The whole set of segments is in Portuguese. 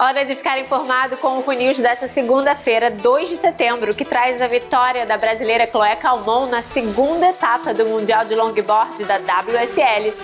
Hora de ficar informado com o News dessa segunda-feira, 2 de setembro, que traz a vitória da brasileira Chloé Calmon na segunda etapa do Mundial de Longboard da WSL,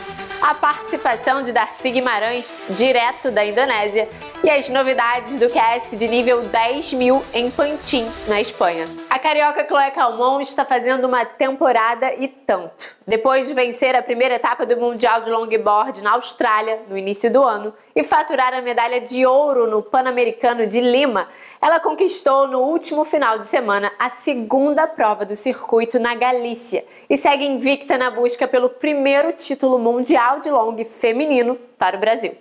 a participação de Darcy Guimarães, direto da Indonésia, e as novidades do QS de nível 10 mil em Pantin, na Espanha. A carioca Chloé Calmon está fazendo uma temporada e tanto. Depois de vencer a primeira etapa do Mundial de Longboard na Austrália, no início do ano, e faturar a medalha de ouro no Pan-Americano de Lima, ela conquistou no último final de semana a segunda prova do circuito na Galícia e segue invicta na busca pelo primeiro título mundial de long feminino para o Brasil.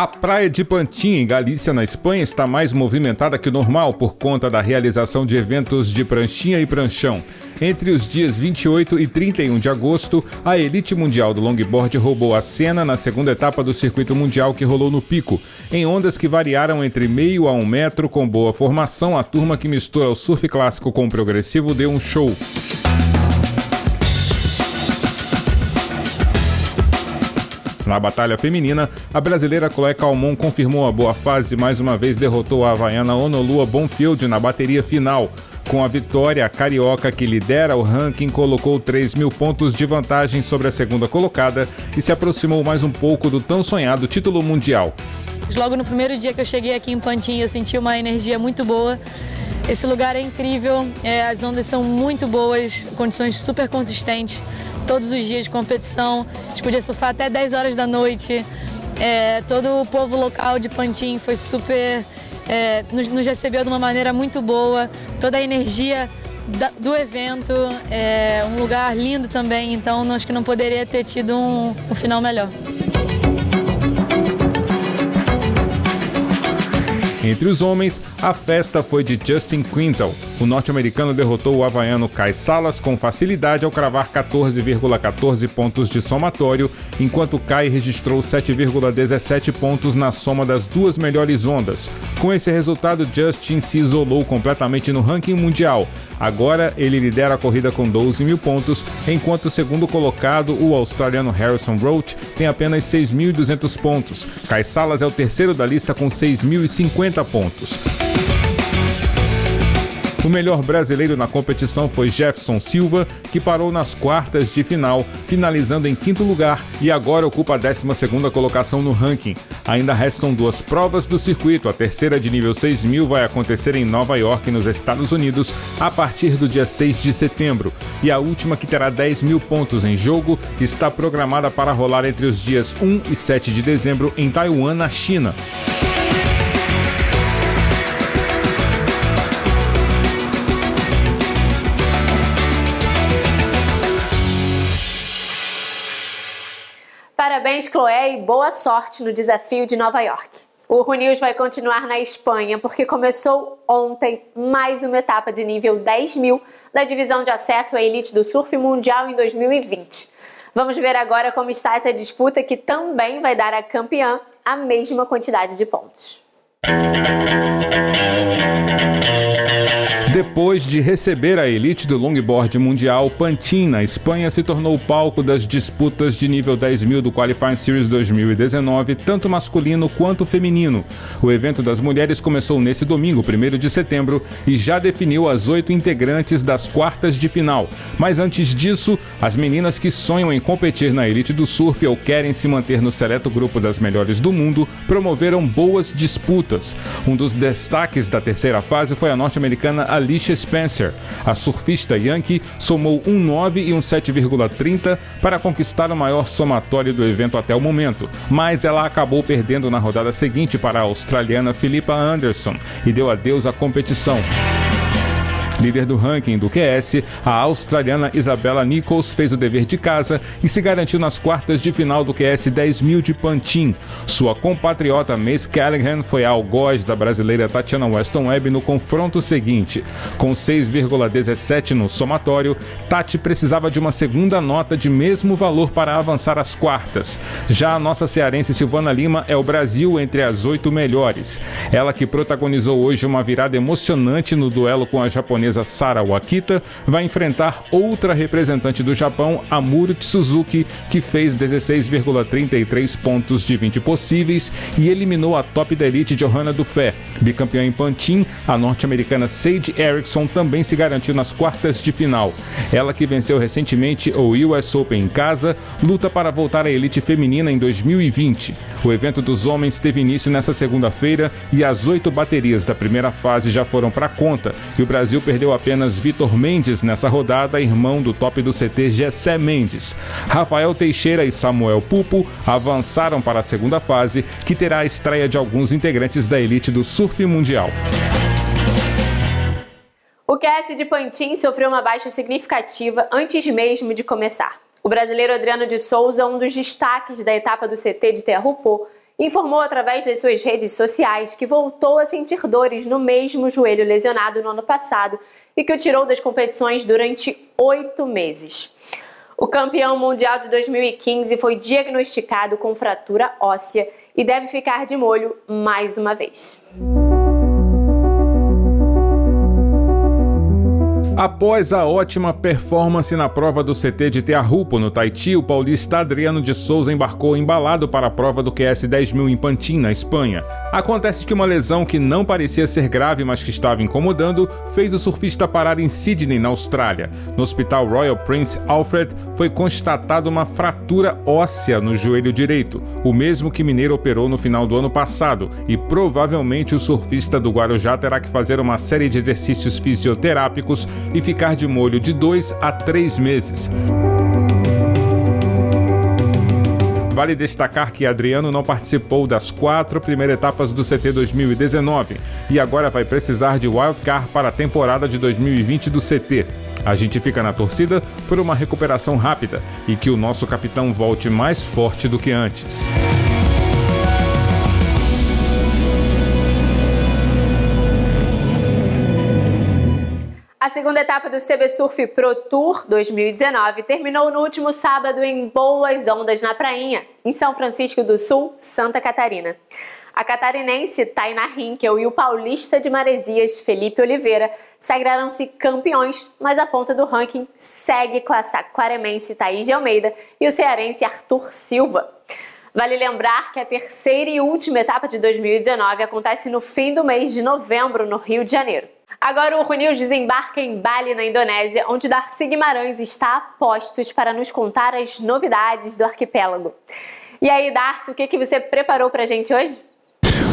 A praia de Pantin, em Galícia, na Espanha, está mais movimentada que normal por conta da realização de eventos de pranchinha e pranchão. Entre os dias 28 e 31 de agosto, a elite mundial do longboard roubou a cena na segunda etapa do circuito mundial que rolou no Pico. Em ondas que variaram entre meio a um metro com boa formação, a turma que mistura o surf clássico com o progressivo deu um show. Na batalha feminina, a brasileira Chloé Calmon confirmou a boa fase e mais uma vez derrotou a havaiana Honolua Bonfield na bateria final. Com a vitória, a carioca que lidera o ranking colocou 3 mil pontos de vantagem sobre a segunda colocada e se aproximou mais um pouco do tão sonhado título mundial. Logo no primeiro dia que eu cheguei aqui em Pantin, eu senti uma energia muito boa. Esse lugar é incrível, é, as ondas são muito boas, condições super consistentes todos os dias de competição. A gente podia surfar até 10 horas da noite. É, todo o povo local de Pantin foi super. É, nos, nos, recebeu de uma maneira muito boa. Toda a energia da, do evento, é um lugar lindo também. Então, acho que não poderia ter tido um, um final melhor. Entre os homens, a festa foi de Justin Quintal. O norte-americano derrotou o havaiano Kai Salas com facilidade ao cravar 14,14 ,14 pontos de somatório, enquanto Kai registrou 7,17 pontos na soma das duas melhores ondas. Com esse resultado, Justin se isolou completamente no ranking mundial. Agora ele lidera a corrida com 12 mil pontos, enquanto o segundo colocado, o australiano Harrison Roach, tem apenas 6.200 pontos. Kai Salas é o terceiro da lista com 6.050 pontos. O melhor brasileiro na competição foi Jefferson Silva, que parou nas quartas de final, finalizando em quinto lugar e agora ocupa a 12 colocação no ranking. Ainda restam duas provas do circuito. A terceira de nível 6000 vai acontecer em Nova York, nos Estados Unidos, a partir do dia 6 de setembro. E a última, que terá 10 mil pontos em jogo, está programada para rolar entre os dias 1 e 7 de dezembro em Taiwan, na China. Parabéns, Chloé, e boa sorte no desafio de Nova York. O News vai continuar na Espanha porque começou ontem mais uma etapa de nível 10 mil da divisão de acesso à elite do surf mundial em 2020. Vamos ver agora como está essa disputa que também vai dar à campeã a mesma quantidade de pontos. Depois de receber a elite do longboard mundial, Pantin, na Espanha, se tornou o palco das disputas de nível 10 mil do Qualifying Series 2019, tanto masculino quanto feminino. O evento das mulheres começou nesse domingo, 1 de setembro, e já definiu as oito integrantes das quartas de final. Mas antes disso, as meninas que sonham em competir na elite do surf ou querem se manter no seleto grupo das melhores do mundo promoveram boas disputas. Um dos destaques da terceira fase foi a norte-americana Alicia Spencer. A surfista Yankee somou um 9 e um 7,30 para conquistar o maior somatório do evento até o momento, mas ela acabou perdendo na rodada seguinte para a australiana Philippa Anderson e deu adeus à competição. Líder do ranking do QS, a australiana Isabella Nichols fez o dever de casa e se garantiu nas quartas de final do QS 10 mil de Pantin. Sua compatriota Mace Callaghan foi a algoz da brasileira Tatiana Weston Webb no confronto seguinte. Com 6,17 no somatório, Tati precisava de uma segunda nota de mesmo valor para avançar às quartas. Já a nossa cearense Silvana Lima é o Brasil entre as oito melhores. Ela que protagonizou hoje uma virada emocionante no duelo com a japonesa japonesa Sara Wakita vai enfrentar outra representante do Japão, Amuro Suzuki, que fez 16,33 pontos de 20 possíveis e eliminou a top da elite Johanna Dufé. Bicampeã em Pantin, a norte-americana Sage Erickson também se garantiu nas quartas de final. Ela que venceu recentemente o US Open em casa, luta para voltar à elite feminina em 2020. O evento dos homens teve início nesta segunda-feira e as oito baterias da primeira fase já foram para conta. E o Brasil perdeu apenas Vitor Mendes nessa rodada, irmão do top do CT Gessé Mendes. Rafael Teixeira e Samuel Pupo avançaram para a segunda fase, que terá a estreia de alguns integrantes da elite do surf mundial. O QS de Pantin sofreu uma baixa significativa antes mesmo de começar. O brasileiro Adriano de Souza, um dos destaques da etapa do CT de Terrupô, informou através das suas redes sociais que voltou a sentir dores no mesmo joelho lesionado no ano passado e que o tirou das competições durante oito meses. O campeão mundial de 2015 foi diagnosticado com fratura óssea e deve ficar de molho mais uma vez. Após a ótima performance na prova do CT de Tearrupo, no Tahiti, o paulista Adriano de Souza embarcou embalado para a prova do QS 10000 em Pantin, na Espanha. Acontece que uma lesão que não parecia ser grave, mas que estava incomodando, fez o surfista parar em Sydney, na Austrália. No hospital Royal Prince Alfred foi constatada uma fratura óssea no joelho direito, o mesmo que Mineiro operou no final do ano passado, e provavelmente o surfista do Guarujá terá que fazer uma série de exercícios fisioterápicos e ficar de molho de dois a três meses. Vale destacar que Adriano não participou das quatro primeiras etapas do CT 2019 e agora vai precisar de wildcard para a temporada de 2020 do CT. A gente fica na torcida por uma recuperação rápida e que o nosso capitão volte mais forte do que antes. A segunda etapa do CB Surf Pro Tour 2019 terminou no último sábado em boas ondas na Prainha, em São Francisco do Sul, Santa Catarina. A catarinense Taina Hinkel e o paulista de Maresias Felipe Oliveira sagraram-se campeões, mas a ponta do ranking segue com a saquaremense Thaís de Almeida e o cearense Arthur Silva. Vale lembrar que a terceira e última etapa de 2019 acontece no fim do mês de novembro, no Rio de Janeiro. Agora o Runils desembarca em Bali, na Indonésia, onde Darcy Guimarães está a postos para nos contar as novidades do arquipélago. E aí, Darcy, o que, que você preparou para a gente hoje?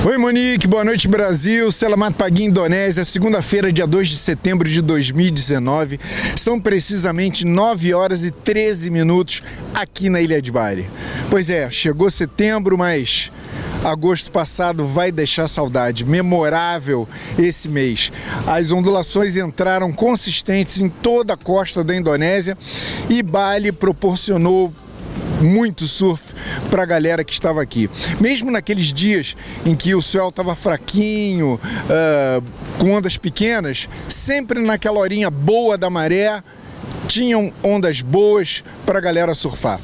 Oi Monique, boa noite Brasil, Selamat Pagi Indonésia, segunda-feira, dia 2 de setembro de 2019. São precisamente 9 horas e 13 minutos aqui na Ilha de Bali. Pois é, chegou setembro, mas agosto passado vai deixar saudade. Memorável esse mês. As ondulações entraram consistentes em toda a costa da Indonésia e Bali proporcionou muito surf para a galera que estava aqui. Mesmo naqueles dias em que o céu estava fraquinho, uh, com ondas pequenas, sempre naquela horinha boa da maré, tinham ondas boas para a galera surfar.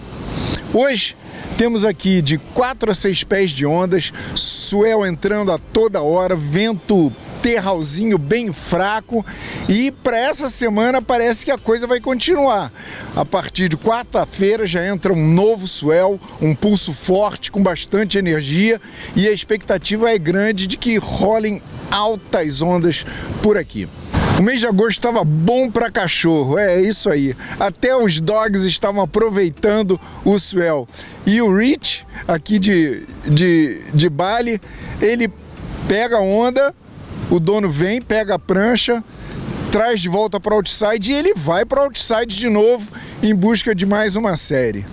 Hoje temos aqui de 4 a 6 pés de ondas, swell entrando a toda hora, vento terralzinho bem fraco e para essa semana parece que a coisa vai continuar. A partir de quarta-feira já entra um novo swell, um pulso forte com bastante energia e a expectativa é grande de que rolem altas ondas por aqui. O mês de agosto estava bom para cachorro, é isso aí. Até os dogs estavam aproveitando o swell. E o Rich, aqui de, de, de Bali, ele pega a onda, o dono vem, pega a prancha, traz de volta para outside e ele vai para outside de novo em busca de mais uma série.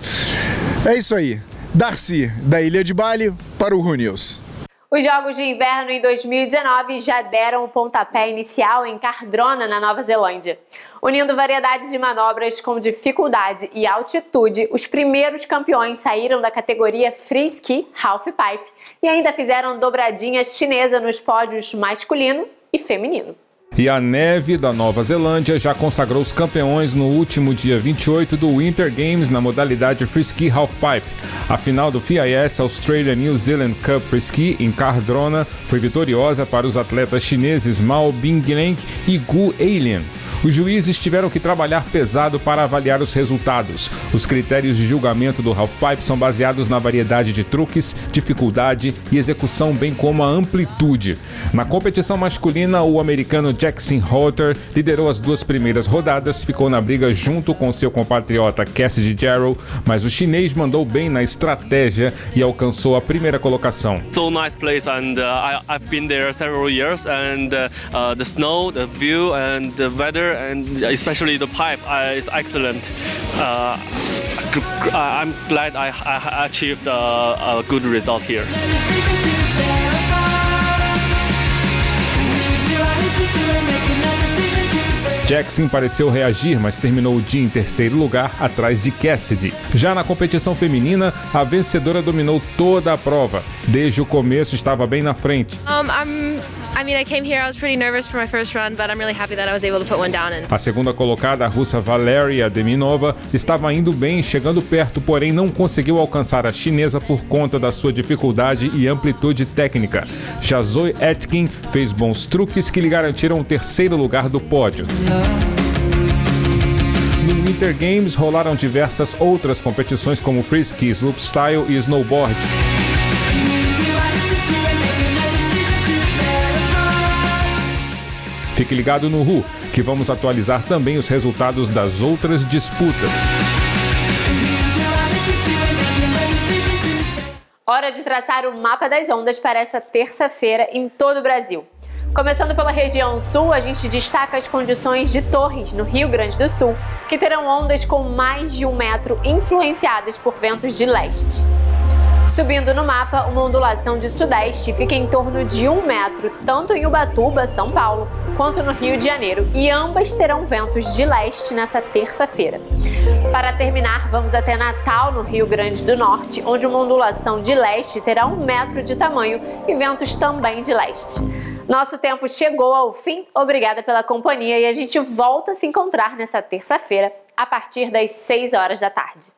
É isso aí. Darcy, da Ilha de Bali, para o News. Os Jogos de Inverno em 2019 já deram o pontapé inicial em Cardrona, na Nova Zelândia. Unindo variedades de manobras com dificuldade e altitude, os primeiros campeões saíram da categoria Free Ski Half Pipe e ainda fizeram dobradinha chinesa nos pódios masculino e feminino. E a neve da Nova Zelândia já consagrou os campeões no último dia 28 do Winter Games na modalidade Freeski Halfpipe. A final do FIS Australia New Zealand Cup Freeski em Cardrona foi vitoriosa para os atletas chineses Mao Bingleng e Gu Alien. Os juízes tiveram que trabalhar pesado para avaliar os resultados. Os critérios de julgamento do halfpipe são baseados na variedade de truques, dificuldade e execução, bem como a amplitude. Na competição masculina, o americano Jackson Holter liderou as duas primeiras rodadas, ficou na briga junto com seu compatriota Cassidy Jarrow, mas o chinês mandou bem na estratégia e alcançou a primeira colocação. So nice place and uh, I, I've been there several years and uh, uh, the snow, the view and the weather and especially the pipe uh, is excellent. Uh, I'm glad I, I achieved a, a good result here. Jackson pareceu reagir, mas terminou o dia em terceiro lugar, atrás de Cassidy. Já na competição feminina, a vencedora dominou toda a prova. Desde o começo estava bem na frente. Um, A segunda colocada, a russa Valeria Deminova, estava indo bem, chegando perto, porém não conseguiu alcançar a chinesa por conta da sua dificuldade e amplitude técnica. Já Etkin fez bons truques que lhe garantiram o terceiro lugar do pódio. No Winter Games rolaram diversas outras competições como freeski, slopestyle e snowboard. Fique ligado no RU, que vamos atualizar também os resultados das outras disputas. Hora de traçar o mapa das ondas para essa terça-feira em todo o Brasil. Começando pela região sul, a gente destaca as condições de Torres, no Rio Grande do Sul, que terão ondas com mais de um metro influenciadas por ventos de leste. Subindo no mapa, uma ondulação de sudeste fica em torno de um metro, tanto em Ubatuba, São Paulo, quanto no Rio de Janeiro, e ambas terão ventos de leste nessa terça-feira. Para terminar, vamos até Natal, no Rio Grande do Norte, onde uma ondulação de leste terá um metro de tamanho e ventos também de leste. Nosso tempo chegou ao fim. Obrigada pela companhia e a gente volta a se encontrar nessa terça-feira a partir das 6 horas da tarde.